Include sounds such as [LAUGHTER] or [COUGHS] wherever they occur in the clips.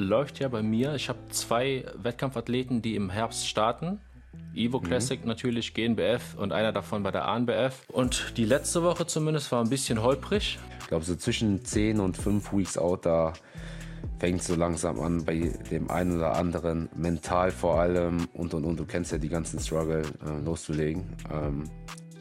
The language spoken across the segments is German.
läuft ja bei mir. Ich habe zwei Wettkampfathleten, die im Herbst starten. Evo Classic natürlich, GNBF und einer davon bei der ANBF. Und die letzte Woche zumindest war ein bisschen holprig. Ich glaube, so zwischen 10 und 5 Weeks out, da fängt so langsam an bei dem einen oder anderen, mental vor allem und und und. Du kennst ja die ganzen Struggle äh, loszulegen. Ähm,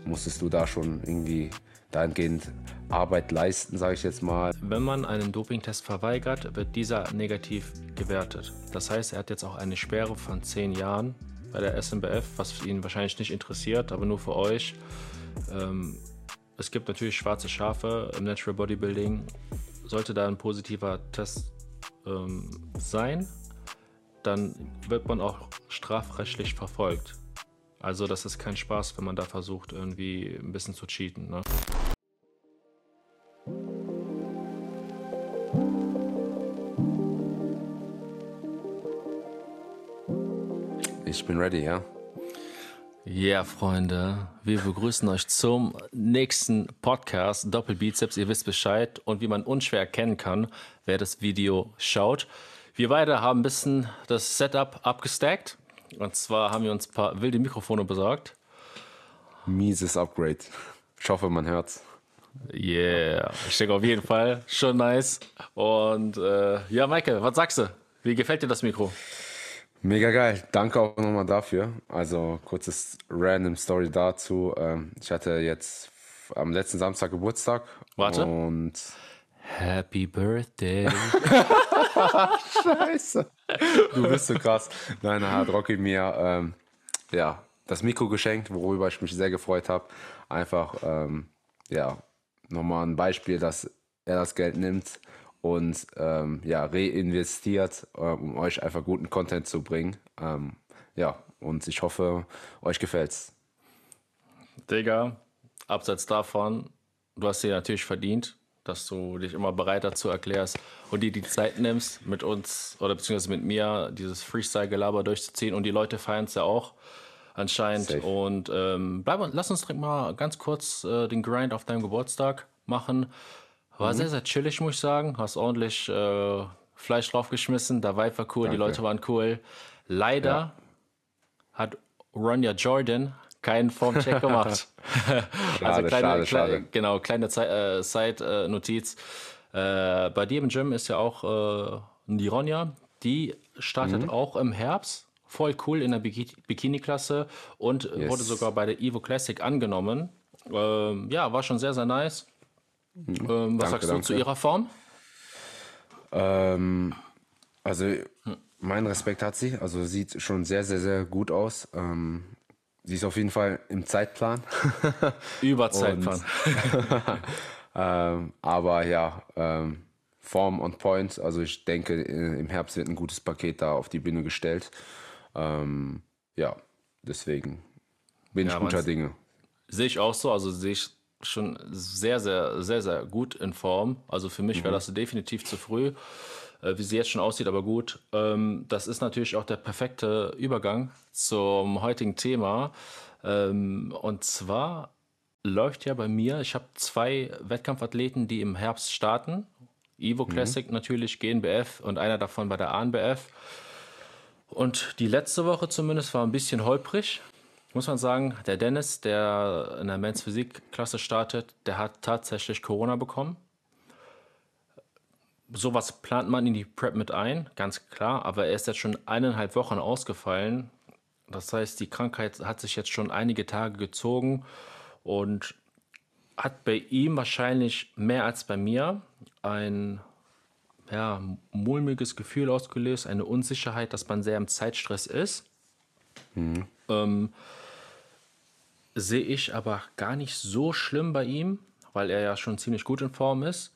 musstest du da schon irgendwie dahingehend Arbeit leisten, sage ich jetzt mal. Wenn man einen Dopingtest verweigert, wird dieser negativ gewertet. Das heißt, er hat jetzt auch eine Sperre von 10 Jahren bei der SMBF, was ihn wahrscheinlich nicht interessiert, aber nur für euch. Ähm, es gibt natürlich schwarze Schafe im Natural Bodybuilding. Sollte da ein positiver Test ähm, sein, dann wird man auch strafrechtlich verfolgt. Also das ist kein Spaß, wenn man da versucht, irgendwie ein bisschen zu cheaten. Ne? Ich bin ready, ja. Ja, yeah, Freunde, wir begrüßen euch zum nächsten Podcast Doppelbizeps. Ihr wisst Bescheid und wie man unschwer erkennen kann, wer das Video schaut. Wir beide haben ein bisschen das Setup abgestackt. Und zwar haben wir uns ein paar wilde Mikrofone besorgt. Mieses Upgrade. Ich hoffe, man hört's. Yeah, ich denke auf jeden Fall. Schon nice. Und äh, ja, Michael, was sagst du? Wie gefällt dir das Mikro? Mega geil. Danke auch nochmal dafür. Also kurzes random Story dazu. Ähm, ich hatte jetzt am letzten Samstag Geburtstag. Warte. Und Happy Birthday. [LAUGHS] Scheiße. Du bist so krass. Nein, da hat Rocky mir ähm, ja, das Mikro geschenkt, worüber ich mich sehr gefreut habe. Einfach, ähm, ja, nochmal ein Beispiel, dass er das Geld nimmt und ähm, ja, reinvestiert, äh, um euch einfach guten Content zu bringen. Ähm, ja, und ich hoffe, euch gefällt's. Digga, abseits davon, du hast dir natürlich verdient dass du dich immer bereit dazu erklärst und dir die Zeit nimmst, mit uns oder beziehungsweise mit mir dieses Freestyle-Gelaber durchzuziehen. Und die Leute feiern es ja auch anscheinend. Safe. Und ähm, bleib, lass uns direkt mal ganz kurz äh, den Grind auf deinem Geburtstag machen. War mhm. sehr, sehr chillig, muss ich sagen. Hast ordentlich äh, Fleisch draufgeschmissen. Der Vibe war cool, Danke. die Leute waren cool. Leider ja. hat Ronja Jordan keinen Formcheck gemacht. [LAUGHS] [LAUGHS] schade, also kleine, schade, schade. genau, kleine äh, Side-Notiz. Äh, bei dir im Gym ist ja auch äh, Nironja. Die startet mhm. auch im Herbst. Voll cool in der Bikini-Klasse und yes. wurde sogar bei der Evo Classic angenommen. Ähm, ja, war schon sehr, sehr nice. Mhm. Ähm, was danke, sagst du danke. zu ihrer Form? Ähm, also, hm. mein Respekt hat sie. Also, sieht schon sehr, sehr, sehr gut aus. Sie ist auf jeden Fall im Zeitplan. [LAUGHS] Über Zeitplan. [LAUGHS] ähm, aber ja, ähm, Form on Point. Also ich denke, im Herbst wird ein gutes Paket da auf die Bühne gestellt. Ähm, ja, deswegen bin ja, ich guter Dinge. Sehe ich auch so. Also sehe ich schon sehr, sehr, sehr, sehr gut in Form. Also für mich mhm. wäre das definitiv zu früh. Äh, wie sie jetzt schon aussieht, aber gut. Ähm, das ist natürlich auch der perfekte Übergang zum heutigen Thema. Ähm, und zwar läuft ja bei mir, ich habe zwei Wettkampfathleten, die im Herbst starten. Evo mhm. Classic mhm. natürlich, GNBF und einer davon bei der ANBF. Und die letzte Woche zumindest war ein bisschen holprig. Muss man sagen, der Dennis, der in der Men's Physik Klasse startet, der hat tatsächlich Corona bekommen sowas plant man in die Prep mit ein, ganz klar, aber er ist jetzt schon eineinhalb Wochen ausgefallen. Das heißt, die Krankheit hat sich jetzt schon einige Tage gezogen und hat bei ihm wahrscheinlich mehr als bei mir ein ja, mulmiges Gefühl ausgelöst, eine Unsicherheit, dass man sehr im Zeitstress ist. Mhm. Ähm, sehe ich aber gar nicht so schlimm bei ihm, weil er ja schon ziemlich gut in Form ist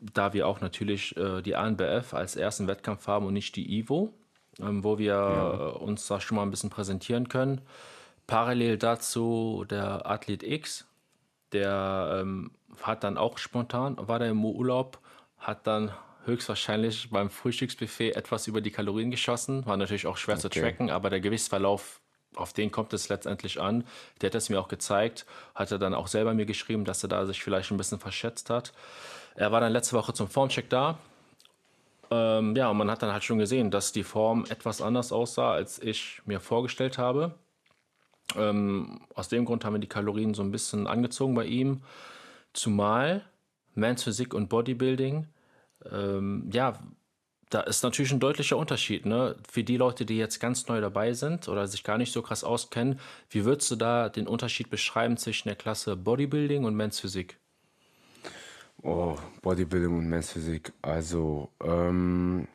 da wir auch natürlich äh, die ANBF als ersten Wettkampf haben und nicht die IVO, ähm, wo wir ja. äh, uns da schon mal ein bisschen präsentieren können. Parallel dazu der Athlet X, der ähm, hat dann auch spontan, war der im Urlaub, hat dann höchstwahrscheinlich beim Frühstücksbuffet etwas über die Kalorien geschossen. War natürlich auch schwer okay. zu tracken, aber der Gewichtsverlauf, auf den kommt es letztendlich an. Der hat es mir auch gezeigt, hat er dann auch selber mir geschrieben, dass er da sich vielleicht ein bisschen verschätzt hat. Er war dann letzte Woche zum Formcheck da. Ähm, ja, und man hat dann halt schon gesehen, dass die Form etwas anders aussah, als ich mir vorgestellt habe. Ähm, aus dem Grund haben wir die Kalorien so ein bisschen angezogen bei ihm. Zumal Men's Physik und Bodybuilding, ähm, ja, da ist natürlich ein deutlicher Unterschied. Ne? Für die Leute, die jetzt ganz neu dabei sind oder sich gar nicht so krass auskennen, wie würdest du da den Unterschied beschreiben zwischen der Klasse Bodybuilding und Men's Physik? Oh, Bodybuilding und Men's Physik. Also, ähm,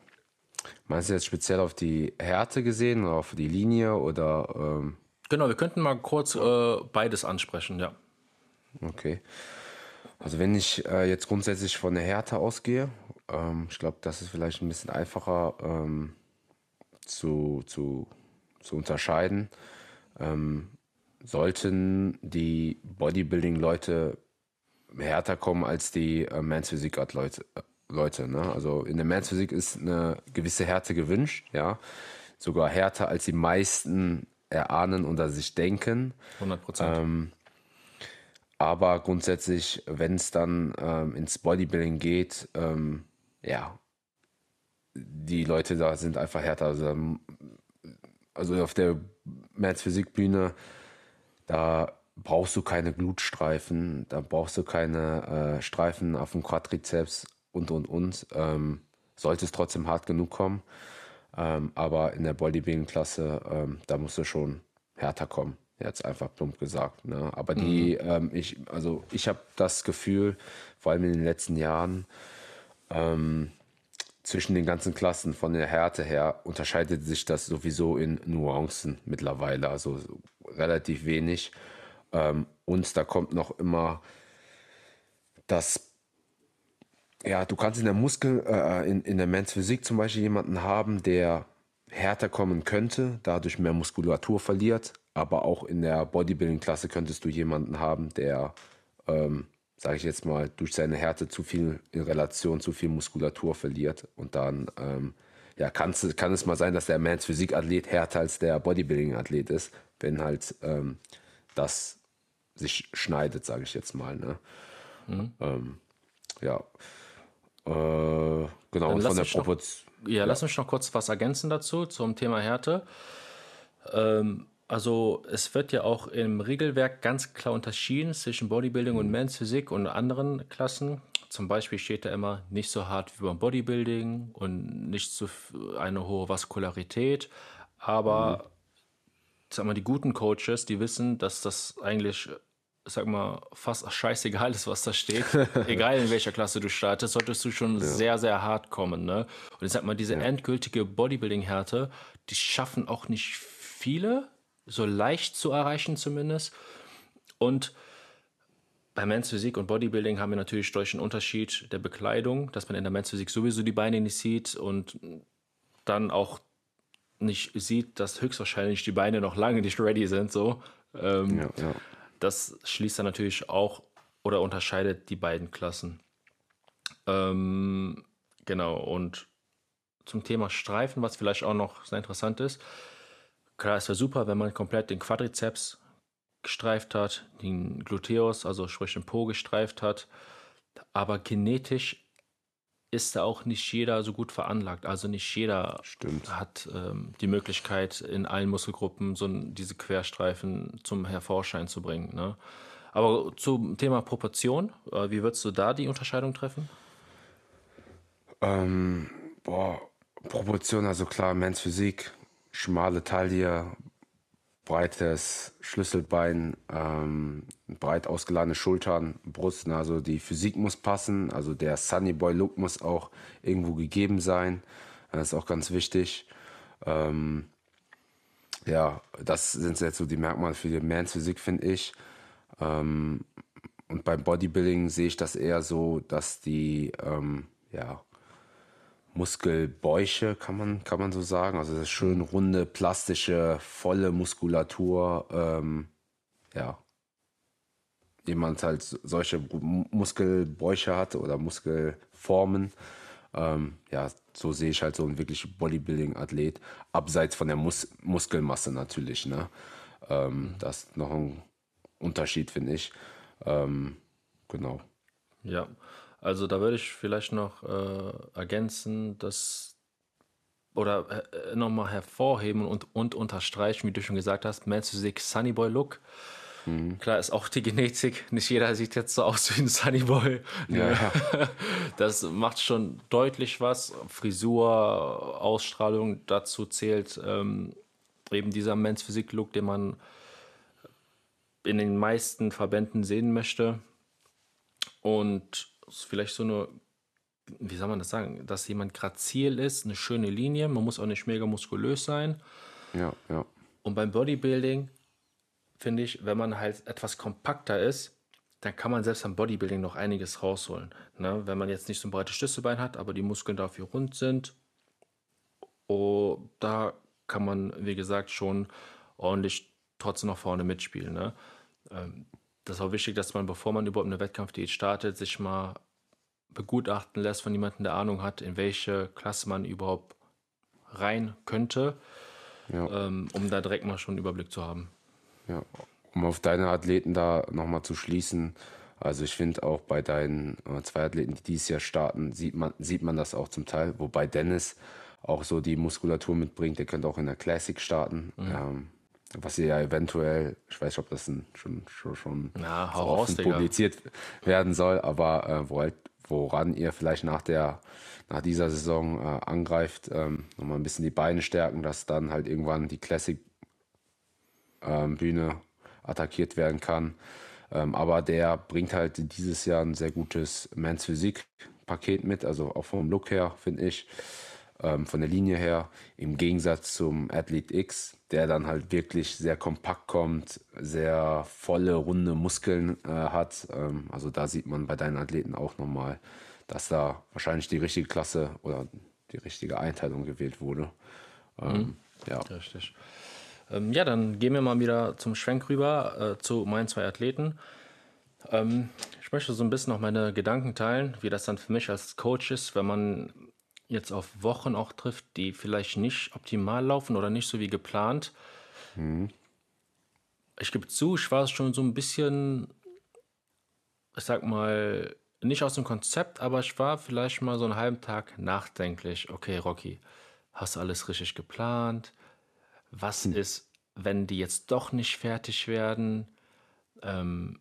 meinst du jetzt speziell auf die Härte gesehen oder auf die Linie oder? Ähm Genau, wir könnten mal kurz äh, beides ansprechen, ja. Okay. Also wenn ich äh, jetzt grundsätzlich von der Härte ausgehe, ähm, ich glaube, das ist vielleicht ein bisschen einfacher ähm, zu, zu, zu unterscheiden. Ähm, sollten die Bodybuilding-Leute härter kommen als die äh, Men's Physik Leute. Äh, Leute ne? Also in der Men's Physik ist eine gewisse Härte gewünscht, ja. Sogar härter als die meisten erahnen oder sich denken. 100 Prozent. Ähm, aber grundsätzlich, wenn es dann ähm, ins Bodybuilding geht, ähm, ja, die Leute da sind einfach härter. Also, ähm, also auf der Men's Physik Bühne, da brauchst du keine Glutstreifen, da brauchst du keine äh, Streifen auf dem Quadrizeps und und und. Ähm, sollte es trotzdem hart genug kommen. Ähm, aber in der Bodybuilding-Klasse, ähm, da musst du schon härter kommen. Jetzt einfach plump gesagt. Ne? Aber die, mhm. ähm, ich, also ich habe das Gefühl, vor allem in den letzten Jahren, ähm, zwischen den ganzen Klassen von der Härte her unterscheidet sich das sowieso in Nuancen mittlerweile, also relativ wenig. Ähm, und da kommt noch immer das ja, du kannst in der Muskel, äh, in, in der Men's zum Beispiel jemanden haben, der härter kommen könnte, dadurch mehr Muskulatur verliert, aber auch in der Bodybuilding-Klasse könntest du jemanden haben, der, ähm, sage ich jetzt mal, durch seine Härte zu viel in Relation zu viel Muskulatur verliert. Und dann ähm, ja, kann es mal sein, dass der Men's Physik-Athlet härter als der Bodybuilding-Athlet ist, wenn halt ähm, das sich schneidet, sage ich jetzt mal. Ne? Mhm. Ähm, ja. Äh, genau, und von der Proportion. Ja, ja, lass mich noch kurz was ergänzen dazu, zum Thema Härte. Ähm, also es wird ja auch im Regelwerk ganz klar unterschieden zwischen Bodybuilding und Men's Physik und anderen Klassen. Zum Beispiel steht da immer nicht so hart wie beim Bodybuilding und nicht so eine hohe Vaskularität. Aber mhm. Sag mal, die guten Coaches, die wissen, dass das eigentlich sag mal, fast scheißegal ist, was da steht. [LAUGHS] Egal in welcher Klasse du startest, solltest du schon ja. sehr, sehr hart kommen. Ne? Und ich sag mal, diese ja. endgültige Bodybuilding-Härte, die schaffen auch nicht viele, so leicht zu erreichen zumindest. Und bei Men's Physik und Bodybuilding haben wir natürlich durch den Unterschied der Bekleidung, dass man in der Men's Physik sowieso die Beine nicht sieht und dann auch nicht sieht, dass höchstwahrscheinlich die Beine noch lange nicht ready sind. So. Ähm, ja, ja. Das schließt dann natürlich auch oder unterscheidet die beiden Klassen. Ähm, genau, und zum Thema Streifen, was vielleicht auch noch sehr interessant ist. Klar, es wäre super, wenn man komplett den Quadrizeps gestreift hat, den Gluteus, also sprich den Po gestreift hat. Aber genetisch ist da auch nicht jeder so gut veranlagt. Also nicht jeder Stimmt. hat ähm, die Möglichkeit, in allen Muskelgruppen so diese Querstreifen zum Hervorschein zu bringen. Ne? Aber zum Thema Proportion, äh, wie würdest du da die Unterscheidung treffen? Ähm, boah, Proportion, also klar, Men's Physik, schmale Taille, breites Schlüsselbein, ähm, breit ausgeladene Schultern, Brust. Also die Physik muss passen. Also der Sunny Boy Look muss auch irgendwo gegeben sein. Das ist auch ganz wichtig. Ähm, ja, das sind jetzt so die Merkmale für die Mans Physik, finde ich. Ähm, und beim Bodybuilding sehe ich das eher so, dass die, ähm, ja, Muskelbäuche, kann man, kann man so sagen. Also das ist schön runde, plastische, volle Muskulatur. Ähm, ja. Jemand halt solche Muskelbäuche hat oder Muskelformen. Ähm, ja, so sehe ich halt so einen wirklich Bodybuilding-Athlet. Abseits von der Mus Muskelmasse natürlich. Ne? Ähm, mhm. Das ist noch ein Unterschied, finde ich. Ähm, genau. Ja, Also da würde ich vielleicht noch äh, ergänzen, dass oder äh, nochmal hervorheben und, und unterstreichen, wie du schon gesagt hast, Men's Physik Sunnyboy Look. Mhm. Klar ist auch die Genetik, nicht jeder sieht jetzt so aus wie ein Sunnyboy. Ja, ja. [LAUGHS] Das macht schon deutlich was. Frisur, Ausstrahlung, dazu zählt ähm, eben dieser Men's Physik Look, den man in den meisten Verbänden sehen möchte. Und vielleicht so eine, wie soll man das sagen, dass jemand grazil ist, eine schöne Linie. Man muss auch nicht mega muskulös sein. Ja, ja. Und beim Bodybuilding finde ich, wenn man halt etwas kompakter ist, dann kann man selbst beim Bodybuilding noch einiges rausholen. Ne? Wenn man jetzt nicht so ein breites Schlüsselbein hat, aber die Muskeln dafür rund sind, oh, da kann man, wie gesagt, schon ordentlich trotzdem noch vorne mitspielen. Ne? Ähm, das ist auch wichtig, dass man, bevor man überhaupt eine Wettkampfdiät startet, sich mal begutachten lässt von jemandem, der Ahnung hat, in welche Klasse man überhaupt rein könnte, ja. ähm, um da direkt mal schon einen Überblick zu haben. Ja, um auf deine Athleten da nochmal zu schließen, also ich finde auch bei deinen äh, zwei Athleten, die dieses Jahr starten, sieht man, sieht man das auch zum Teil, wobei Dennis auch so die Muskulatur mitbringt, der könnte auch in der Classic starten. Mhm. Ähm, was ihr ja eventuell, ich weiß nicht, ob das schon, schon, schon Na, so raus, publiziert werden soll, aber äh, wo halt, woran ihr vielleicht nach der nach dieser Saison äh, angreift, ähm, nochmal ein bisschen die Beine stärken, dass dann halt irgendwann die Classic ähm, Bühne attackiert werden kann. Ähm, aber der bringt halt dieses Jahr ein sehr gutes Mans Physik Paket mit, also auch vom Look her, finde ich ähm, von der Linie her, im Gegensatz zum Athlete X, der dann halt wirklich sehr kompakt kommt, sehr volle, runde Muskeln äh, hat. Ähm, also da sieht man bei deinen Athleten auch nochmal, dass da wahrscheinlich die richtige Klasse oder die richtige Einteilung gewählt wurde. Ähm, mhm. Ja. Richtig. Ähm, ja, dann gehen wir mal wieder zum Schwenk rüber äh, zu meinen zwei Athleten. Ähm, ich möchte so ein bisschen noch meine Gedanken teilen, wie das dann für mich als Coach ist, wenn man jetzt auf Wochen auch trifft, die vielleicht nicht optimal laufen oder nicht so wie geplant. Mhm. Ich gebe zu, ich war schon so ein bisschen, ich sag mal, nicht aus dem Konzept, aber ich war vielleicht mal so einen halben Tag nachdenklich. Okay, Rocky, hast du alles richtig geplant? Was mhm. ist, wenn die jetzt doch nicht fertig werden? Ähm,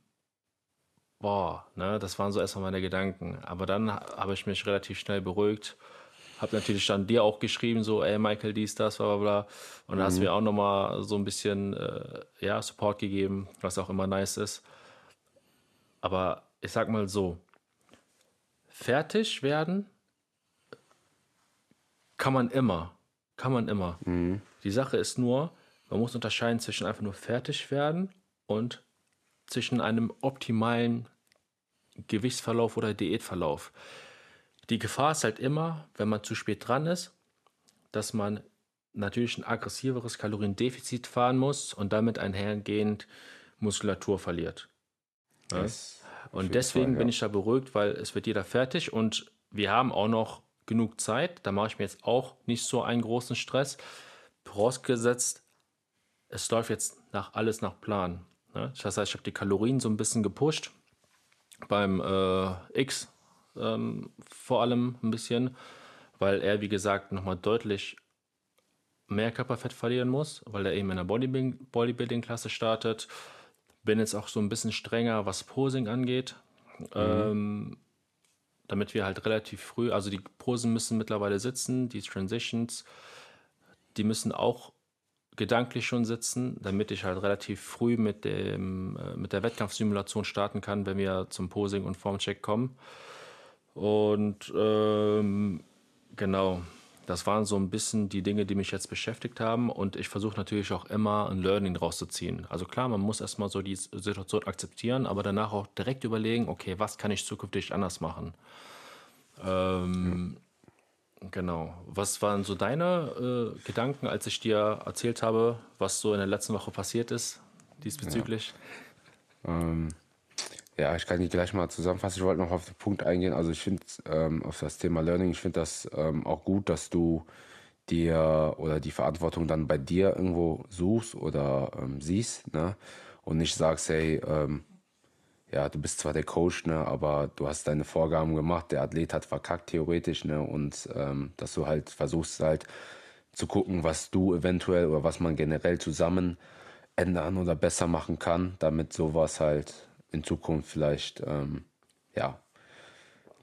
boah, ne, das waren so erstmal meine Gedanken. Aber dann habe ich mich relativ schnell beruhigt habe natürlich dann dir auch geschrieben, so, ey, Michael, dies, das, bla, bla, bla. Und mhm. hast mir auch nochmal so ein bisschen, äh, ja, Support gegeben, was auch immer nice ist. Aber ich sag mal so, fertig werden kann man immer. Kann man immer. Mhm. Die Sache ist nur, man muss unterscheiden zwischen einfach nur fertig werden und zwischen einem optimalen Gewichtsverlauf oder Diätverlauf. Die Gefahr ist halt immer, wenn man zu spät dran ist, dass man natürlich ein aggressiveres Kaloriendefizit fahren muss und damit einhergehend Muskulatur verliert. Ja? Und deswegen Fall, ja. bin ich da beruhigt, weil es wird jeder fertig und wir haben auch noch genug Zeit. Da mache ich mir jetzt auch nicht so einen großen Stress. Vorausgesetzt, es läuft jetzt nach alles nach Plan. Ne? Das heißt, ich habe die Kalorien so ein bisschen gepusht beim äh, X ähm, vor allem ein bisschen, weil er, wie gesagt, nochmal deutlich mehr Körperfett verlieren muss, weil er eben in der Bodybuilding-Klasse startet. Bin jetzt auch so ein bisschen strenger, was Posing angeht. Mhm. Ähm, damit wir halt relativ früh, also die Posen müssen mittlerweile sitzen, die Transitions, die müssen auch gedanklich schon sitzen, damit ich halt relativ früh mit, dem, äh, mit der Wettkampfsimulation starten kann, wenn wir zum Posing und Formcheck kommen. Und ähm, genau, das waren so ein bisschen die Dinge, die mich jetzt beschäftigt haben. Und ich versuche natürlich auch immer ein Learning rauszuziehen. Also klar, man muss erstmal so die Situation akzeptieren, aber danach auch direkt überlegen, okay, was kann ich zukünftig anders machen? Ähm, ja. Genau. Was waren so deine äh, Gedanken, als ich dir erzählt habe, was so in der letzten Woche passiert ist diesbezüglich? Ja. Ähm, ja, ich kann die gleich mal zusammenfassen. Ich wollte noch auf den Punkt eingehen. Also ich finde ähm, auf das Thema Learning, ich finde das ähm, auch gut, dass du dir oder die Verantwortung dann bei dir irgendwo suchst oder ähm, siehst, ne? Und nicht sagst, hey, ähm, ja, du bist zwar der Coach, ne, aber du hast deine Vorgaben gemacht, der Athlet hat verkackt theoretisch, ne, und ähm, dass du halt versuchst halt zu gucken, was du eventuell oder was man generell zusammen ändern oder besser machen kann, damit sowas halt in Zukunft vielleicht ähm, ja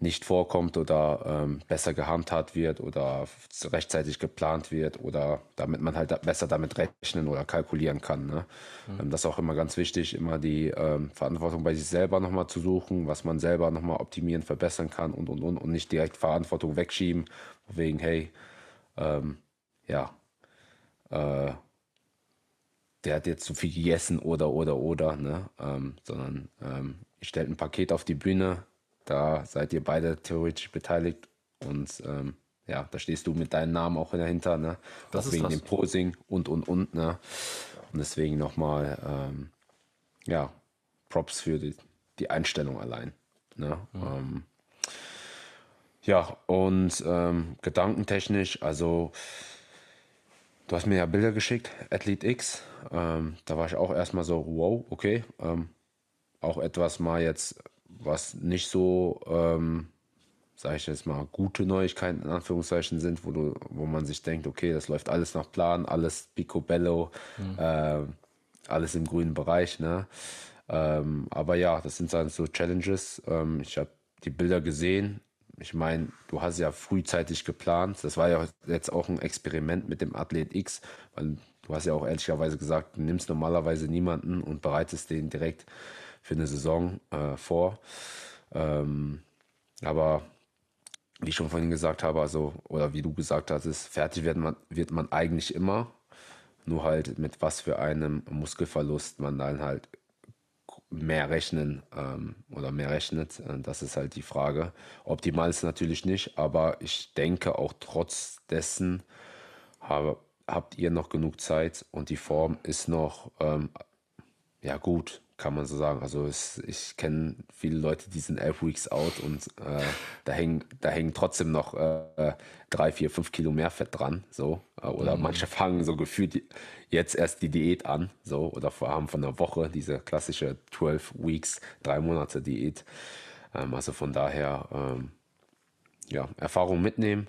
nicht vorkommt oder ähm, besser gehandhabt wird oder rechtzeitig geplant wird oder damit man halt besser damit rechnen oder kalkulieren kann. Ne? Mhm. das ist auch immer ganz wichtig, immer die ähm, Verantwortung bei sich selber nochmal zu suchen, was man selber nochmal optimieren, verbessern kann und und und und nicht direkt Verantwortung wegschieben, wegen, hey, ähm, ja, äh, der hat jetzt zu viel gegessen oder oder oder, ne? Ähm, sondern ähm, ich stelle ein Paket auf die Bühne, da seid ihr beide theoretisch beteiligt und ähm, ja, da stehst du mit deinem Namen auch dahinter, ne? Das auch wegen das. dem Posing und und und, ne? Und deswegen nochmal, ähm, ja, Props für die, die Einstellung allein. Ne? Mhm. Ähm, ja, und ähm, gedankentechnisch, also du hast mir ja Bilder geschickt, Athlete X. Ähm, da war ich auch erstmal so, wow, okay. Ähm, auch etwas mal jetzt was nicht so, ähm, sage ich jetzt mal, gute Neuigkeiten in Anführungszeichen sind, wo, du, wo man sich denkt, okay, das läuft alles nach Plan, alles picobello, mhm. äh, alles im grünen Bereich. Ne? Ähm, aber ja, das sind dann so Challenges. Ähm, ich habe die Bilder gesehen. Ich meine, du hast ja frühzeitig geplant. Das war ja jetzt auch ein Experiment mit dem Athlet X, weil du hast ja auch ehrlicherweise gesagt, du nimmst normalerweise niemanden und bereitest den direkt für eine Saison äh, vor. Ähm, aber wie ich schon vorhin gesagt habe, also, oder wie du gesagt hast, ist, fertig wird man, wird man eigentlich immer. Nur halt mit was für einem Muskelverlust man dann halt mehr rechnen ähm, oder mehr rechnet. Äh, das ist halt die Frage. Optimal ist natürlich nicht, aber ich denke auch trotz dessen habe, habt ihr noch genug Zeit und die Form ist noch ähm, ja gut kann man so sagen. Also es, ich kenne viele Leute, die sind elf Weeks out und äh, da hängen da hängen trotzdem noch äh, drei, vier, fünf Kilo mehr Fett dran. So äh, oder mhm. manche fangen so gefühlt jetzt erst die Diät an, so oder haben von einer Woche diese klassische 12 Weeks, drei Monate Diät. Ähm, also von daher ähm, ja Erfahrung mitnehmen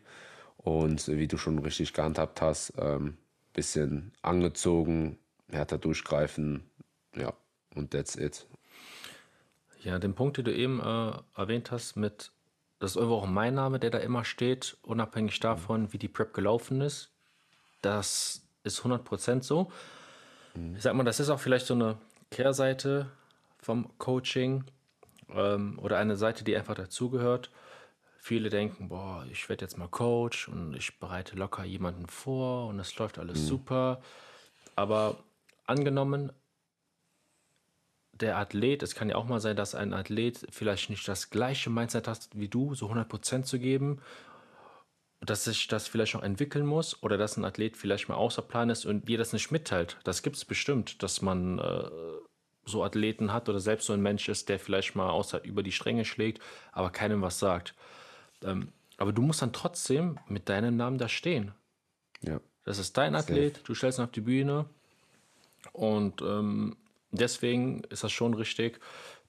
und wie du schon richtig gehandhabt hast, ähm, bisschen angezogen, härter durchgreifen, ja, und that's it. Ja, den Punkt, den du eben äh, erwähnt hast, mit, das ist irgendwo auch mein Name, der da immer steht, unabhängig davon, wie die Prep gelaufen ist. Das ist 100% so. Mhm. Ich sag mal, das ist auch vielleicht so eine Kehrseite vom Coaching ähm, oder eine Seite, die einfach dazugehört. Viele denken, boah, ich werde jetzt mal Coach und ich bereite locker jemanden vor und es läuft alles mhm. super. Aber angenommen, der Athlet, es kann ja auch mal sein, dass ein Athlet vielleicht nicht das gleiche Mindset hat wie du, so 100% zu geben, dass sich das vielleicht noch entwickeln muss oder dass ein Athlet vielleicht mal außer Plan ist und dir das nicht mitteilt. Das gibt es bestimmt, dass man äh, so Athleten hat oder selbst so ein Mensch ist, der vielleicht mal außer über die Stränge schlägt, aber keinem was sagt. Ähm, aber du musst dann trotzdem mit deinem Namen da stehen. Ja. Das ist dein Athlet, Safe. du stellst ihn auf die Bühne und ähm, deswegen ist das schon richtig,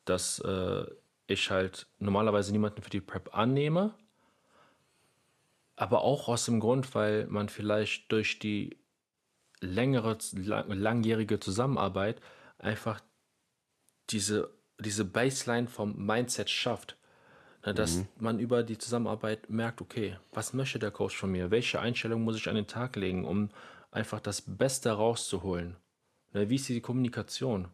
dass äh, ich halt normalerweise niemanden für die Prep annehme. Aber auch aus dem Grund, weil man vielleicht durch die längere, lang, langjährige Zusammenarbeit einfach diese, diese Baseline vom Mindset schafft. Na, dass mhm. man über die Zusammenarbeit merkt, okay, was möchte der Coach von mir? Welche Einstellung muss ich an den Tag legen, um einfach das Beste rauszuholen? Ne, wie ist die Kommunikation?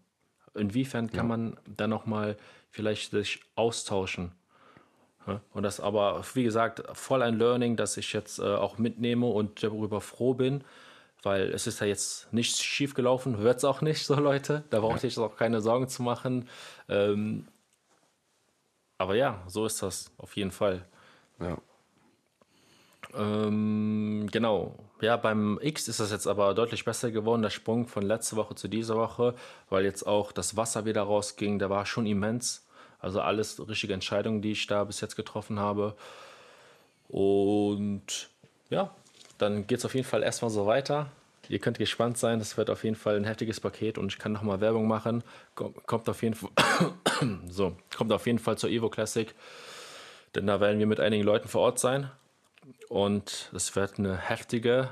Inwiefern kann ja. man da nochmal vielleicht sich austauschen? Und das aber, wie gesagt, voll ein Learning, das ich jetzt äh, auch mitnehme und darüber froh bin, weil es ist ja jetzt nichts schief gelaufen, wird es auch nicht so, Leute. Da brauche ich jetzt auch keine Sorgen zu machen. Ähm, aber ja, so ist das auf jeden Fall. Ja. Ähm, genau. Ja, beim X ist das jetzt aber deutlich besser geworden, der Sprung von letzter Woche zu dieser Woche, weil jetzt auch das Wasser wieder rausging. Der war schon immens. Also alles richtige Entscheidungen, die ich da bis jetzt getroffen habe. Und ja, dann geht es auf jeden Fall erstmal so weiter. ihr könnt gespannt sein. Das wird auf jeden Fall ein heftiges Paket und ich kann nochmal Werbung machen. Kommt auf jeden Fall, [COUGHS] so, kommt auf jeden Fall zur Evo Classic, denn da werden wir mit einigen Leuten vor Ort sein und es wird eine heftige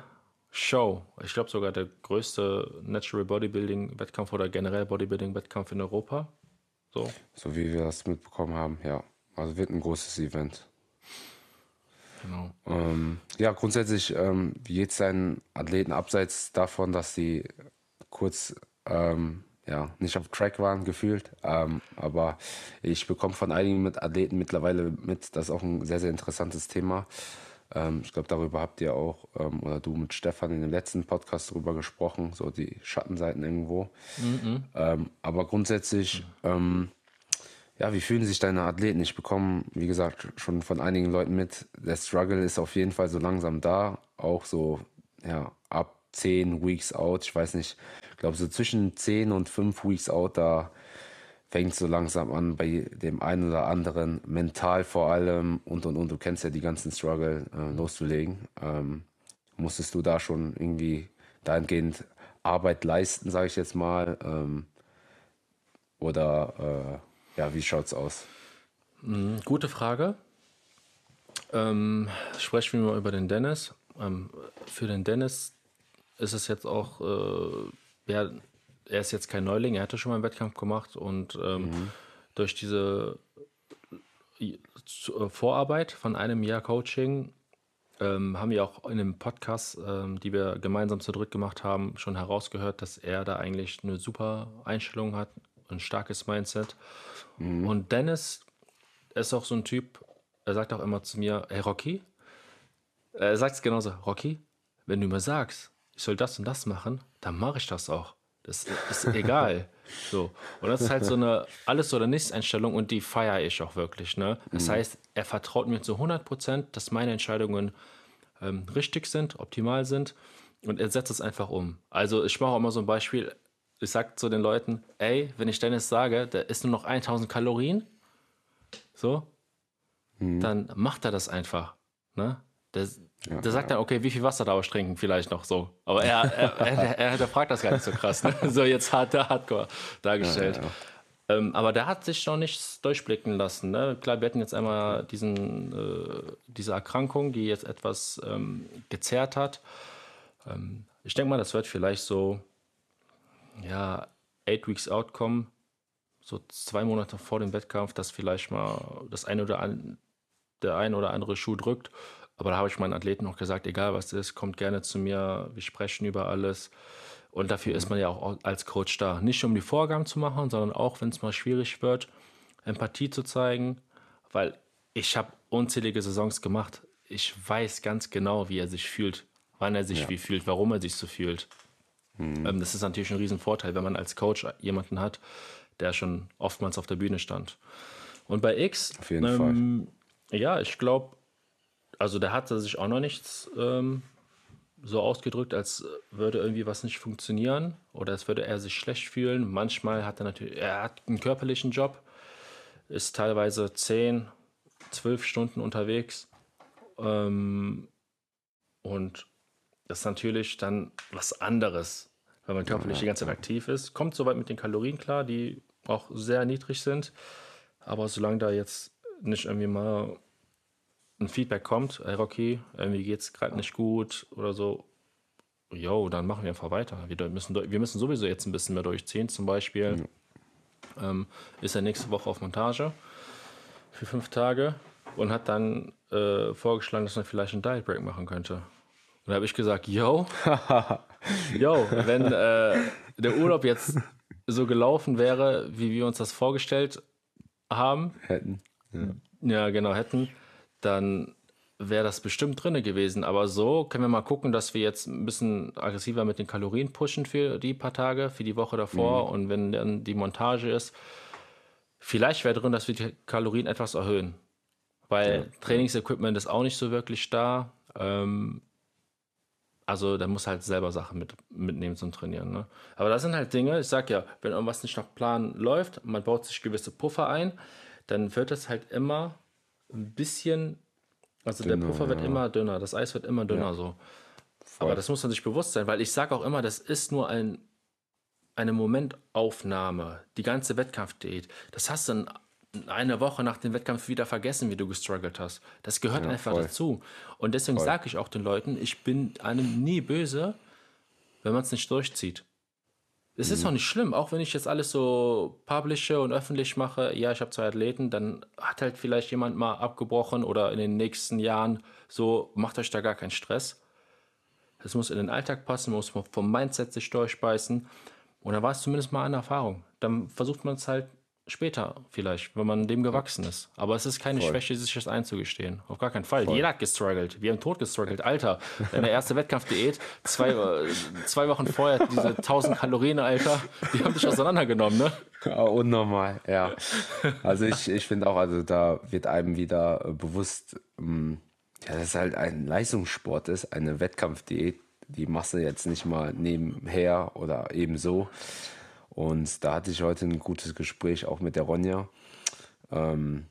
Show. Ich glaube sogar der größte Natural Bodybuilding Wettkampf oder generell Bodybuilding Wettkampf in Europa. So. So wie wir das mitbekommen haben, ja. Also wird ein großes Event. Genau. Ähm, ja, grundsätzlich, ähm, geht es deinen Athleten abseits davon, dass sie kurz ähm, ja, nicht auf Track waren, gefühlt. Ähm, aber ich bekomme von einigen Athleten mittlerweile mit, das ist auch ein sehr, sehr interessantes Thema. Ähm, ich glaube, darüber habt ihr auch, ähm, oder du mit Stefan in dem letzten Podcast darüber gesprochen, so die Schattenseiten irgendwo. Mhm. aber grundsätzlich, mhm ja, wie fühlen sich deine Athleten? Ich bekomme, wie gesagt, schon von einigen Leuten mit, der Struggle ist auf jeden Fall so langsam da. Auch so, ja, ab 10 Weeks out. Ich weiß nicht, ich glaube, so zwischen 10 und 5 Weeks out, da fängt so langsam an, bei dem einen oder anderen, mental vor allem und und und. Du kennst ja die ganzen Struggle äh, loszulegen. Ähm, musstest du da schon irgendwie dahingehend Arbeit leisten, sage ich jetzt mal? Ähm, oder. Äh, ja, wie schaut's aus? Mhm, gute Frage. Ähm, sprechen wir mal über den Dennis. Ähm, für den Dennis ist es jetzt auch, äh, ja, er ist jetzt kein Neuling, er hatte schon mal einen Wettkampf gemacht und ähm, mhm. durch diese äh, Vorarbeit von einem Jahr Coaching ähm, haben wir auch in dem Podcast, ähm, die wir gemeinsam zu dritt gemacht haben, schon herausgehört, dass er da eigentlich eine super Einstellung hat, ein starkes Mindset Mhm. Und Dennis ist auch so ein Typ, er sagt auch immer zu mir, hey Rocky, er sagt es genauso, Rocky, wenn du mir sagst, ich soll das und das machen, dann mache ich das auch. Das ist egal. [LAUGHS] so. Und das ist halt so eine Alles- oder Nichts-Einstellung und die feiere ich auch wirklich. Ne? Das mhm. heißt, er vertraut mir zu 100 Prozent, dass meine Entscheidungen ähm, richtig sind, optimal sind und er setzt es einfach um. Also ich mache auch immer so ein Beispiel, ich sag zu den Leuten, ey, wenn ich Dennis sage, der isst nur noch 1000 Kalorien, so, mhm. dann macht er das einfach. Ne? Der, ja, der sagt ja. dann, okay, wie viel Wasser darf ich trinken? Vielleicht noch so. Aber er, er, er, er, er fragt das gar nicht so krass. Ne? [LAUGHS] So jetzt hart, hardcore dargestellt. Ja, ähm, aber der hat sich noch nichts durchblicken lassen. Ne? Klar, wir hatten jetzt einmal diesen, äh, diese Erkrankung, die jetzt etwas ähm, gezerrt hat. Ähm, ich denke mal, das wird vielleicht so ja, Eight Weeks Outcome, so zwei Monate vor dem Wettkampf, dass vielleicht mal das eine oder an, der ein oder andere Schuh drückt. Aber da habe ich meinen Athleten noch gesagt, egal was ist, kommt gerne zu mir, wir sprechen über alles. Und dafür mhm. ist man ja auch als Coach da. Nicht um die Vorgaben zu machen, sondern auch, wenn es mal schwierig wird, Empathie zu zeigen. Weil ich habe unzählige Saisons gemacht. Ich weiß ganz genau, wie er sich fühlt, wann er sich ja. wie fühlt, warum er sich so fühlt. Mhm. Ähm, das ist natürlich ein Riesenvorteil, wenn man als Coach jemanden hat, der schon oftmals auf der Bühne stand. Und bei X, auf jeden ähm, Fall. Ja, ich glaube, also der hat sich auch noch nichts ähm, so ausgedrückt, als würde irgendwie was nicht funktionieren oder als würde er sich schlecht fühlen. Manchmal hat er natürlich, er hat einen körperlichen Job, ist teilweise 10, 12 Stunden unterwegs ähm, und das ist natürlich dann was anderes, wenn man körperlich die ganze Zeit aktiv ist. Kommt soweit mit den Kalorien klar, die auch sehr niedrig sind. Aber solange da jetzt nicht irgendwie mal ein Feedback kommt, ey Rocky, irgendwie geht es gerade nicht gut oder so, yo, dann machen wir einfach weiter. Wir müssen, wir müssen sowieso jetzt ein bisschen mehr durchziehen. Zum Beispiel mhm. ähm, ist er nächste Woche auf Montage für fünf Tage und hat dann äh, vorgeschlagen, dass man vielleicht einen Diet Break machen könnte. Und da habe ich gesagt, yo, [LAUGHS] yo, wenn äh, der Urlaub jetzt so gelaufen wäre, wie wir uns das vorgestellt haben, hätten. Ja, ja genau, hätten, dann wäre das bestimmt drin gewesen. Aber so können wir mal gucken, dass wir jetzt ein bisschen aggressiver mit den Kalorien pushen für die paar Tage, für die Woche davor. Mhm. Und wenn dann die Montage ist, vielleicht wäre drin, dass wir die Kalorien etwas erhöhen. Weil ja. Trainingsequipment ist auch nicht so wirklich da. Ähm, also da muss halt selber Sachen mit, mitnehmen zum Trainieren. Ne? Aber das sind halt Dinge, ich sag ja, wenn irgendwas nicht nach Plan läuft, man baut sich gewisse Puffer ein, dann wird es halt immer ein bisschen, also dünner, der Puffer wird immer dünner, das Eis wird immer dünner ja. so. Aber das muss man sich bewusst sein, weil ich sage auch immer, das ist nur ein, eine Momentaufnahme. Die ganze Wettkampfdiät. Das hast du in eine Woche nach dem Wettkampf wieder vergessen, wie du gestruggelt hast. Das gehört Ja, einfach voll. dazu. Und deswegen Voll. sage ich auch den Leuten, ich bin einem nie böse, wenn man es nicht durchzieht. Es Mhm. ist auch nicht schlimm, auch wenn ich jetzt alles so publische und öffentlich mache. Ja, ich habe zwei Athleten, dann hat halt vielleicht jemand mal abgebrochen oder in den nächsten Jahren so, macht euch da gar keinen Stress. Es muss in den Alltag passen, man muss vom Mindset sich durchbeißen. Und dann war es zumindest mal eine Erfahrung. Dann versucht man es halt später vielleicht, wenn man dem gewachsen ist. Aber es ist keine Voll. Schwäche, sich das einzugestehen. Auf gar keinen Fall. Jeder hat gestruggelt. Wir haben tot gestruggelt. Alter, deine erste Wettkampfdiät, zwei, äh, zwei Wochen vorher, diese 1000 Kalorien, Alter, die haben dich auseinandergenommen, ne? Ja, unnormal, ja. Also ich, ich finde auch, also da wird einem wieder äh, bewusst, ähm, ja, dass es halt ein Leistungssport ist, eine Wettkampfdiät, die machst du jetzt nicht mal nebenher oder ebenso. Und da hatte ich heute ein gutes Gespräch auch mit der Ronja. Ähm,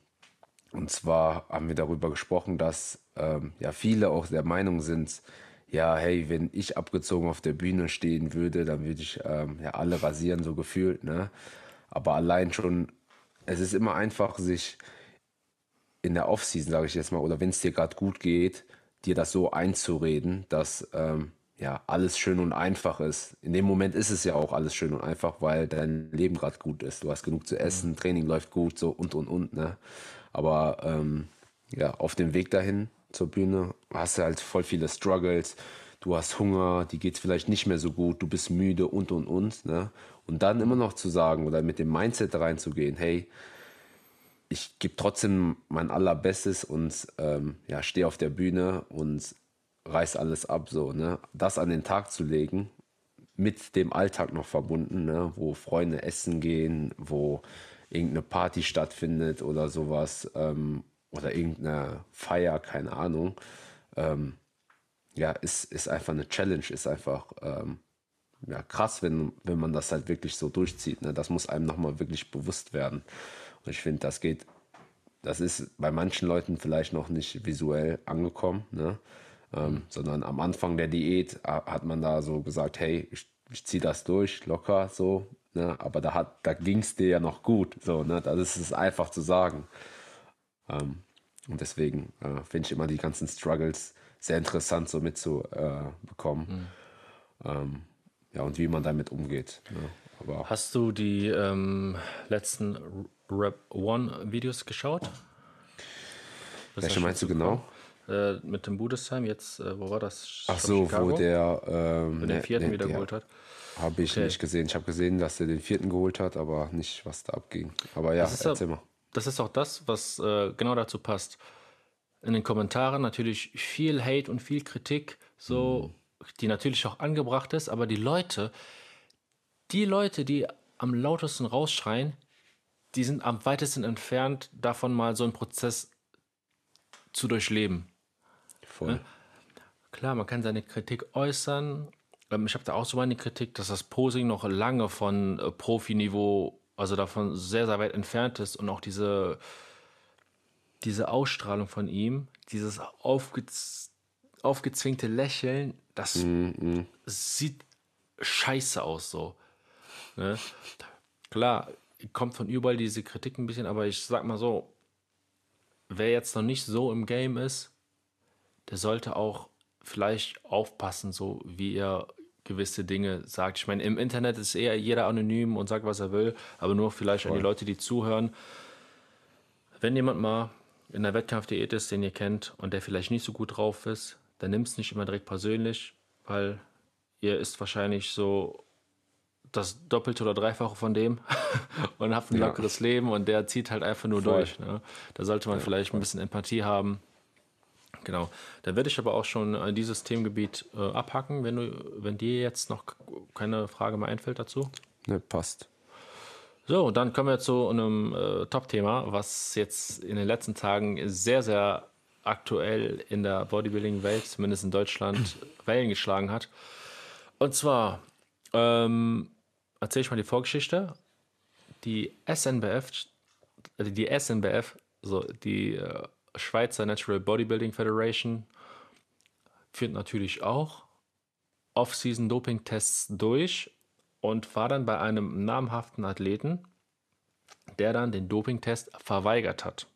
und zwar haben wir darüber gesprochen, dass ähm, ja viele auch der Meinung sind, ja, hey, wenn ich abgezogen auf der Bühne stehen würde, dann würde ich ähm, ja alle rasieren, so gefühlt, ne? Aber allein schon, es ist immer einfach, sich in der Offseason, sage ich jetzt mal, oder wenn es dir gerade gut geht, dir das so einzureden, dass ähm, ja alles schön und einfach ist. In dem Moment ist es ja auch alles schön und einfach, weil dein Leben gerade gut ist. Du hast genug zu essen, Training läuft gut, so und und und. Ne? Aber ähm, ja, auf dem Weg dahin zur Bühne hast du halt voll viele Struggles. Du hast Hunger, die geht vielleicht nicht mehr so gut, du bist müde und und und. Ne? Und dann immer noch zu sagen oder mit dem Mindset reinzugehen, hey, ich gebe trotzdem mein allerbestes und ähm, ja, stehe auf der Bühne und reiß alles ab, so, ne? Das an den Tag zu legen, mit dem Alltag noch verbunden, ne? wo Freunde essen gehen, wo irgendeine Party stattfindet oder sowas, ähm, oder irgendeine Feier, keine Ahnung. Ähm, ja, ist, ist einfach eine Challenge, ist einfach ähm, ja, krass, wenn, wenn man das halt wirklich so durchzieht. Ne? Das muss einem nochmal wirklich bewusst werden. Und ich finde, das geht, das ist bei manchen Leuten vielleicht noch nicht visuell angekommen, ne? Ähm, sondern am Anfang der Diät ha- hat man da so gesagt, hey, ich, ich ziehe das durch, locker so, ne? aber da, hat, da ging es dir ja noch gut, so, ne? das ist es einfach zu sagen. Ähm, und deswegen äh, finde ich immer die ganzen Struggles sehr interessant so mitzubekommen. Äh, bekommen. ähm, ja, und wie man damit umgeht. Ne? Aber Hast du die ähm, letzten Rap One Videos geschaut? Welche meinst du genau? Äh, mit dem Budesheim, jetzt, äh, wo war das? Ach so, Chicago, wo der ähm, den ne, vierten ne, wieder der geholt hat. Habe ich Okay. nicht gesehen. Ich habe gesehen, dass er den vierten geholt hat, aber nicht, was da abging. Aber ja, ja- erzähl mal. Das ist auch das, was äh, genau dazu passt. In den Kommentaren natürlich viel Hate und viel Kritik, so, die natürlich auch angebracht ist, aber die Leute, die Leute, die am lautesten rausschreien, die sind am weitesten entfernt davon, mal so einen Prozess zu durchleben. Voll. Klar, man kann seine Kritik äußern. Ähm, ich habe da auch so meine Kritik, dass das Posing noch lange von äh, Profiniveau, also davon sehr, sehr weit entfernt ist und auch diese, diese Ausstrahlung von ihm, dieses aufgez aufgezwingte Lächeln, das sieht scheiße aus so. Ne? Klar, kommt von überall diese Kritik ein bisschen, aber ich sag mal so, wer jetzt noch nicht so im Game ist, der sollte auch vielleicht aufpassen, so wie er gewisse Dinge sagt. Ich meine, im Internet ist eher jeder anonym und sagt, was er will, aber nur vielleicht an die Leute, die zuhören. Wenn jemand mal in der Wettkampfdiät ist, den ihr kennt und der vielleicht nicht so gut drauf ist, dann nimmt es nicht immer direkt persönlich, weil ihr ist wahrscheinlich so das Doppelte oder Dreifache von dem [LAUGHS] und habt ein Ja. lockeres Leben und der zieht halt einfach nur Voll. durch. Ne? Da sollte man vielleicht ein bisschen Empathie haben. Genau. Dann werde ich aber auch schon äh, dieses Themengebiet äh, abhacken, wenn, du, wenn dir jetzt noch keine Frage mehr einfällt dazu. Ne, passt. So, dann kommen wir zu einem äh, Top-Thema, was jetzt in den letzten Tagen sehr, sehr aktuell in der Bodybuilding-Welt, zumindest in Deutschland, [CLEARS THROAT] Wellen geschlagen hat. Und zwar ähm, erzähle ich mal die Vorgeschichte. Die SNBF, also die SNBF, so die äh, Schweizer Natural Bodybuilding Federation, führt natürlich auch Off-Season-Doping-Tests durch und war dann bei einem namhaften Athleten, der dann den Dopingtest verweigert hat.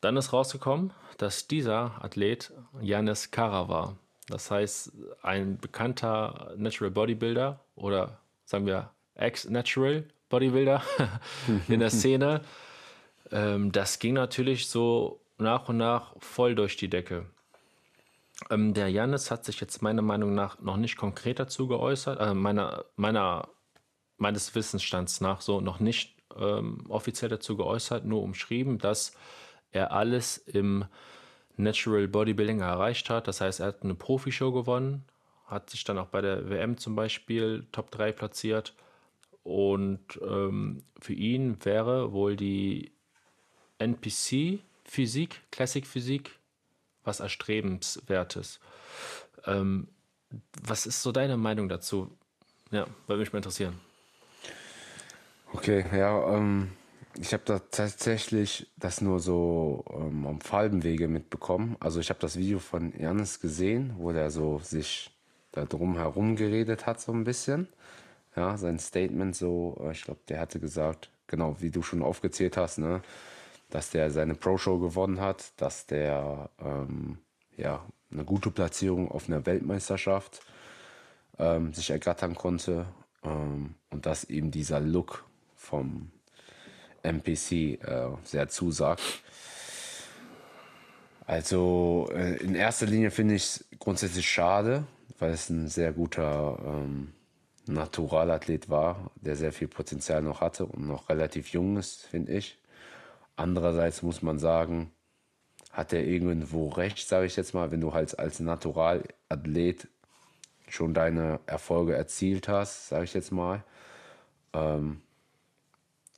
Dann ist rausgekommen, dass dieser Athlet Janis Kara war. Das heißt, ein bekannter Natural Bodybuilder oder sagen wir Ex-Natural Bodybuilder [LAUGHS] in der Szene. Ähm, das ging natürlich so nach und nach voll durch die Decke. Ähm, der Janis hat sich jetzt meiner Meinung nach noch nicht konkret dazu geäußert, äh, meiner, meiner, meines Wissensstands nach so noch nicht ähm, offiziell dazu geäußert, nur umschrieben, dass er alles im Natural Bodybuilding erreicht hat. Das heißt, er hat eine Profishow gewonnen, hat sich dann auch bei der WM zum Beispiel Top 3 platziert. Und ähm, für ihn wäre wohl die NPC Physik, Classic Physik, was erstrebenswertes. Ähm, was ist so deine Meinung dazu? Ja, würde mich mal interessieren. Okay, ja, ähm, ich habe da tatsächlich das nur so ähm, am Falbenwege mitbekommen. Also ich habe das Video von Janis gesehen, wo der so sich da drum herum geredet hat, so ein bisschen. Ja, sein Statement so, äh, ich glaube, der hatte gesagt, genau, wie du schon aufgezählt hast, ne, dass der seine Pro-Show gewonnen hat, dass der ähm, ja, eine gute Platzierung auf einer Weltmeisterschaft ähm, sich ergattern konnte ähm, und dass ihm dieser Look vom MPC äh, sehr zusagt. Also äh, in erster Linie finde ich es grundsätzlich schade, weil es ein sehr guter ähm, Naturalathlet war, der sehr viel Potenzial noch hatte und noch relativ jung ist, finde ich. Andererseits muss man sagen, hat er irgendwo recht, sage ich jetzt mal, wenn du halt als Naturalathlet schon deine Erfolge erzielt hast, sage ich jetzt mal, ähm,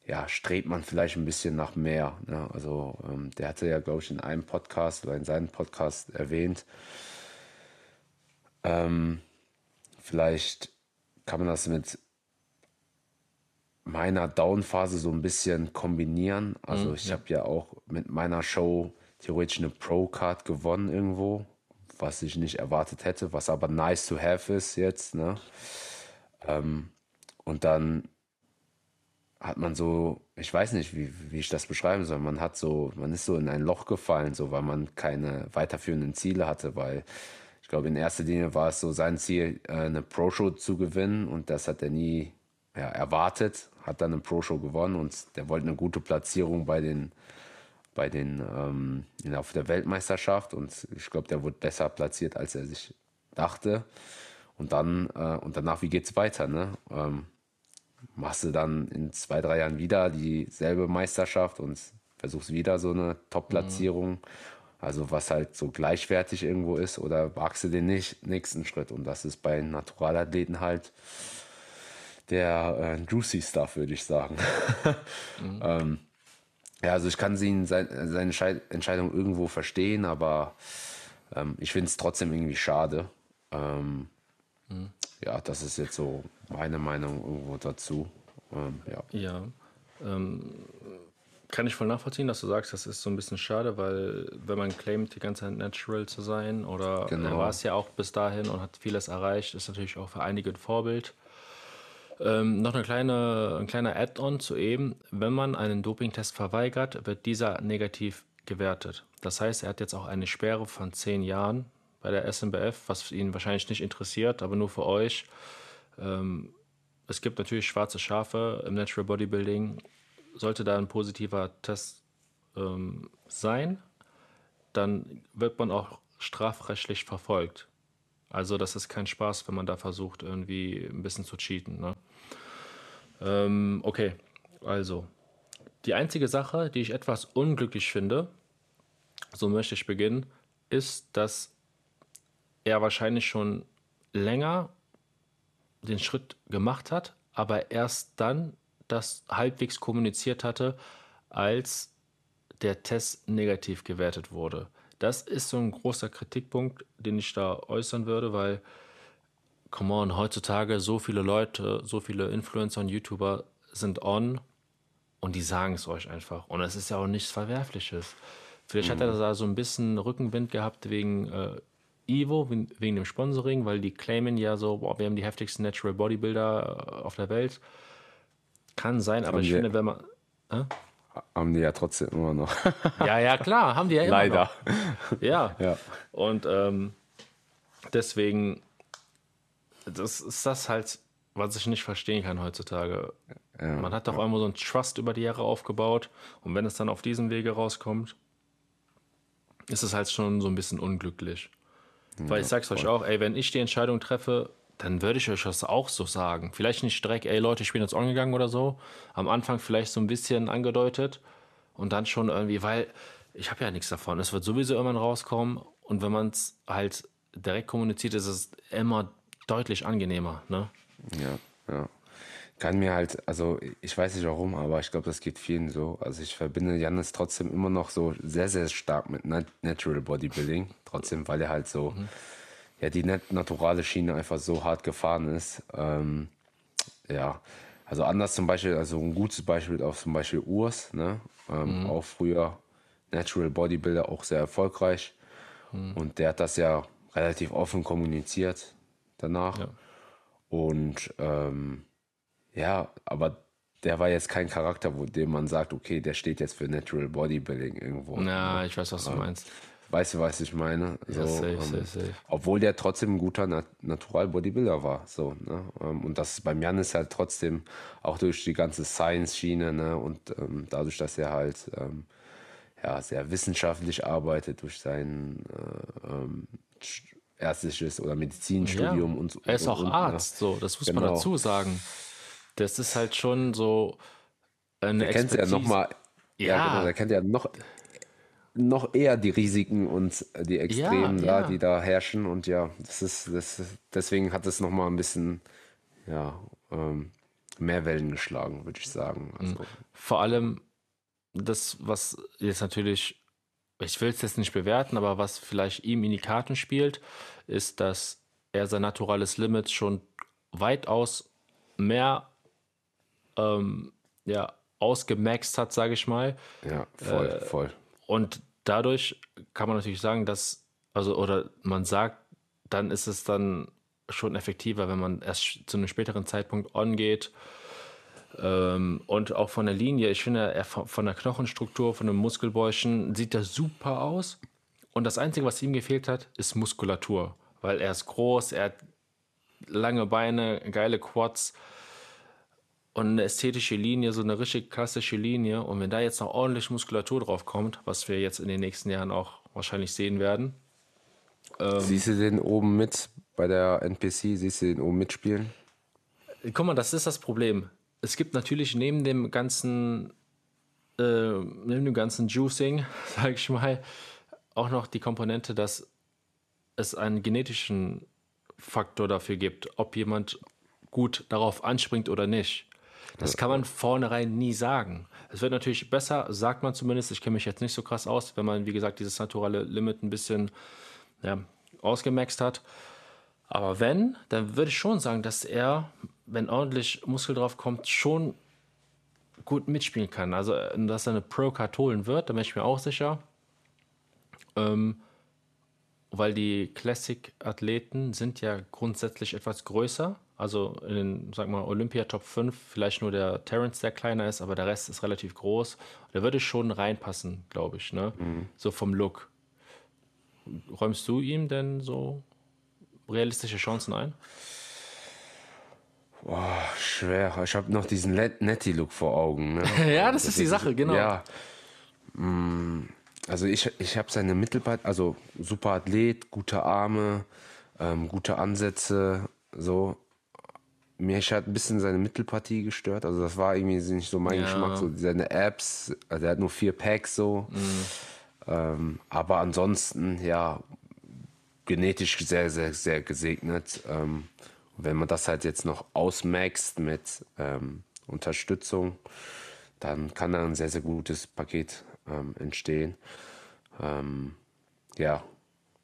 ja, strebt man vielleicht ein bisschen nach mehr. Ne? Also ähm, der hatte ja, glaube ich, in einem Podcast oder in seinem Podcast erwähnt, ähm, vielleicht kann man das mit meiner Down-Phase so ein bisschen kombinieren. Also mhm, ich habe ja auch mit meiner Show theoretisch eine Pro-Card gewonnen irgendwo, was ich nicht erwartet hätte, was aber nice to have ist jetzt. Ne? Ähm, und dann hat man so, ich weiß nicht, wie, wie ich das beschreiben soll, man hat so, man ist so in ein Loch gefallen, so weil man keine weiterführenden Ziele hatte, weil ich glaube, in erster Linie war es so sein Ziel, äh, eine Pro-Show zu gewinnen und das hat er nie ja, erwartet, hat dann eine Pro-Show gewonnen und der wollte eine gute Platzierung bei den, bei den ähm, auf der Weltmeisterschaft und ich glaube, der wurde besser platziert, als er sich dachte. Und dann, äh, und danach, wie geht's weiter, ne? Ähm, machst du dann in zwei, drei Jahren wieder dieselbe Meisterschaft und versuchst wieder so eine Top-Platzierung. Mhm. Also was halt so gleichwertig irgendwo ist oder wagst du den nicht, nächsten Schritt. Und das ist bei Naturalathleten halt der äh, Juicy Stuff, würde ich sagen. [LAUGHS] mhm. ähm, ja, also ich kann sie sein, seine Entscheidung irgendwo verstehen, aber ähm, ich finde es trotzdem irgendwie schade. Ähm, mhm ja, das ist jetzt so meine Meinung irgendwo dazu. Ähm, ja. Ja. Ähm, kann ich voll nachvollziehen, dass du sagst, das ist so ein bisschen schade, weil wenn man claimt, die ganze Zeit natural zu sein oder genau. er war es ja auch bis dahin und hat vieles erreicht, ist natürlich auch für einige ein Vorbild. Ähm, noch eine kleine, ein kleiner Add-on zu eben. Wenn man einen Dopingtest verweigert, wird dieser negativ gewertet. Das heißt, er hat jetzt auch eine Sperre von zehn Jahren bei der SMBF, was ihn wahrscheinlich nicht interessiert, aber nur für euch. Ähm, es gibt natürlich schwarze Schafe im Natural Bodybuilding. Sollte da ein positiver Test ähm, sein, dann wird man auch strafrechtlich verfolgt. Also das ist kein Spaß, wenn man da versucht, irgendwie ein bisschen zu cheaten. Ne? Ähm, okay, also die einzige Sache, die ich etwas unglücklich finde, so möchte ich beginnen, ist, dass er wahrscheinlich schon länger den Schritt gemacht hat, aber erst dann das halbwegs kommuniziert hatte, als der Test negativ gewertet wurde. Das ist so ein großer Kritikpunkt, den ich da äußern würde, weil, come on, heutzutage so viele Leute, so viele Influencer und YouTuber sind on und die sagen es euch einfach. Und es ist ja auch nichts Verwerfliches. Vielleicht mhm. hat er da so ein bisschen Rückenwind gehabt wegen äh, Evo wegen dem Sponsoring, weil die claimen ja so, boah, wir haben die heftigsten Natural Bodybuilder äh, auf der Welt. Kann sein, aber Haben ich finde, wenn man. Haben die ja trotzdem immer noch. Ja, ja, klar, haben die ja immer Leider. Noch. Ja. Ja. Und ähm, deswegen, das ist das halt, was ich nicht verstehen kann heutzutage. Man hat doch einmal so einen Trust über die Jahre aufgebaut und wenn es dann auf diesem Wege rauskommt, ist es halt schon so ein bisschen unglücklich. Weil ich sag's euch auch, ey, wenn ich die Entscheidung treffe, dann würde ich euch das auch so sagen. Vielleicht nicht direkt, ey Leute, ich bin jetzt angegangen oder so. Am Anfang vielleicht so ein bisschen angedeutet und dann schon irgendwie, weil ich habe ja nichts davon. Es wird sowieso irgendwann rauskommen und wenn man es halt direkt kommuniziert, ist es immer deutlich angenehmer. Ne? Ja, ja. Kann mir halt, also ich weiß nicht warum, aber ich glaube, das geht vielen so. Also ich verbinde Janis trotzdem immer noch so sehr, sehr stark mit Nat Natural Bodybuilding. Trotzdem, weil er halt so, ja, die nat naturale Schiene einfach so hart gefahren ist. Ähm, ja, also anders zum Beispiel, also ein gutes Beispiel auch zum Beispiel Urs, ne? Ähm, Auch früher Natural Bodybuilder, auch sehr erfolgreich. Und der hat das ja relativ offen kommuniziert danach. Ja. Und ähm, ja, aber der war jetzt kein Charakter, wo dem man sagt, okay, der steht jetzt für Natural Bodybuilding irgendwo. Na, ich weiß, was du meinst. Weißt du, was ich meine? So, Ja, safe, ähm, safe, safe. Obwohl der trotzdem ein guter Nat Natural Bodybuilder war. So, ne? Ähm, Und das beim Jan ist halt trotzdem auch durch die ganze Science-Schiene ne? und ähm, dadurch, dass er halt ähm, ja, sehr wissenschaftlich arbeitet durch sein äh, ähm, ärztliches oder Medizinstudium Ja. und so. Er ist und, auch und, ne? Arzt, so, das muss man Genau. dazu sagen. Das ist halt schon so eine Der kennt ja Expertise. noch mal, ja, Ja. genau, der kennt ja noch, noch eher die Risiken und die Extremen Ja, da, ja. die da herrschen. Und ja, das ist, das, deswegen hat es noch mal ein bisschen ja, ähm, mehr Wellen geschlagen, würde ich sagen. Also, Vor allem das, was jetzt natürlich, ich will es jetzt nicht bewerten, aber was vielleicht ihm in die Karten spielt, ist, dass er sein naturales Limit schon weitaus mehr ähm, ja, ausgemaxt hat, sage ich mal. ja, voll, Äh, voll. Und dadurch kann man natürlich sagen, dass, also, oder man sagt, dann ist es dann schon effektiver, wenn man erst zu einem späteren Zeitpunkt on geht. Ähm, und auch von der Linie, ich finde, von der Knochenstruktur, von dem Muskelbäuchen sieht er super aus. Und das Einzige, was ihm gefehlt hat, ist Muskulatur. Weil er ist groß, er hat lange Beine, geile Quads und eine ästhetische Linie, so eine richtig klassische Linie. Und wenn da jetzt noch ordentlich Muskulatur drauf kommt, was wir jetzt in den nächsten Jahren auch wahrscheinlich sehen werden, ähm, Siehst du den oben mit bei der NPC? Siehst du den oben mitspielen? Guck mal, das ist das Problem. Es gibt natürlich neben dem ganzen, äh, neben dem ganzen Juicing, [LAUGHS] sage ich mal, auch noch die Komponente, dass es einen genetischen Faktor dafür gibt, ob jemand gut darauf anspringt oder nicht. Das kann man vornherein nie sagen. Es wird natürlich besser, sagt man zumindest. Ich kenne mich jetzt nicht so krass aus, wenn man, wie gesagt, dieses naturale Limit ein bisschen ja, ausgemaxt hat. Aber wenn, dann würde ich schon sagen, dass er, wenn ordentlich Muskel drauf kommt, schon gut mitspielen kann. Also, dass er eine Pro-Card holen wird, da bin ich mir auch sicher. Ähm, weil die Classic-Athleten sind ja grundsätzlich etwas größer. Also in den, sag mal, Olympia Top 5, vielleicht nur der Terrence, der kleiner ist, aber der Rest ist relativ groß. Da würde schon reinpassen, glaube ich, ne? So vom Look. Räumst du ihm denn so realistische Chancen ein? Boah, schwer. Ich habe noch diesen Netty-Look vor Augen. Ne? [LAUGHS] Ja, das ist die Sache, genau. Ja. Mm, Also ich, ich habe seine Mittelpart, also super Athlet, gute Arme, ähm, gute Ansätze, so. Mir hat ein bisschen seine Mittelpartie gestört, also das war irgendwie nicht so mein Ja. Geschmack, so seine Apps, also er hat nur vier Packs so. Ähm, aber ansonsten, ja, genetisch sehr, sehr, sehr gesegnet. Ähm, wenn man das halt jetzt noch ausmaxt mit ähm, Unterstützung, dann kann da ein sehr, sehr gutes Paket ähm, entstehen. Ähm, ja,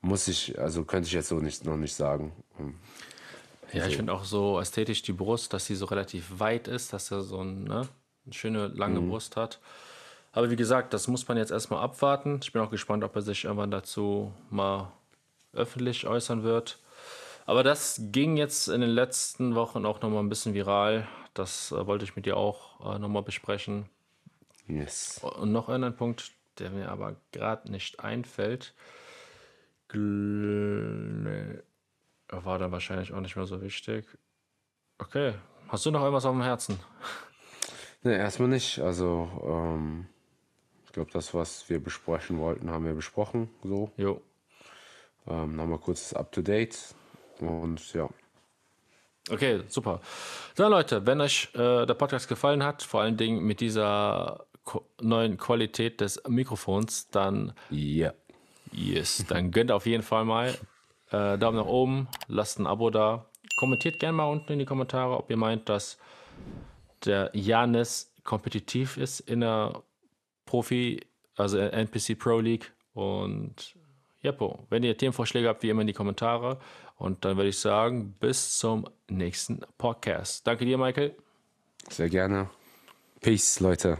muss ich, also könnte ich jetzt so nicht, noch nicht sagen. Ja, ich finde auch so ästhetisch die Brust, dass sie so relativ weit ist, dass er so ein, ne, eine schöne lange Brust hat. Aber wie gesagt, das muss man jetzt erstmal abwarten. Ich bin auch gespannt, ob er sich irgendwann dazu mal öffentlich äußern wird. Aber das ging jetzt in den letzten Wochen auch nochmal ein bisschen viral. Das äh, wollte ich mit dir auch äh, nochmal besprechen. Yes. Und noch einen Punkt, der mir aber gerade nicht einfällt. Gl. War dann wahrscheinlich auch nicht mehr so wichtig. Okay. Hast du noch irgendwas auf dem Herzen? [LAUGHS] Ne, erstmal nicht. Also, ähm, ich glaube, das, was wir besprechen wollten, haben wir besprochen. So. Jo. Ähm, Nochmal kurzes Up-to-Date. Und ja. Okay, super. Dann Leute, wenn euch äh, der Podcast gefallen hat, vor allen Dingen mit dieser ko neuen Qualität des Mikrofons, dann Ja. yes, dann gönnt auf jeden Fall mal äh, Daumen nach oben, lasst ein Abo da, kommentiert gerne mal unten in die Kommentare, ob ihr meint, dass der Janis kompetitiv ist in der Profi, also NPC Pro League und Jeppo, wenn ihr Themenvorschläge habt, wie immer in die Kommentare. Und dann würde ich sagen, bis zum nächsten Podcast. Danke dir, Michael. Sehr gerne. Peace, Leute.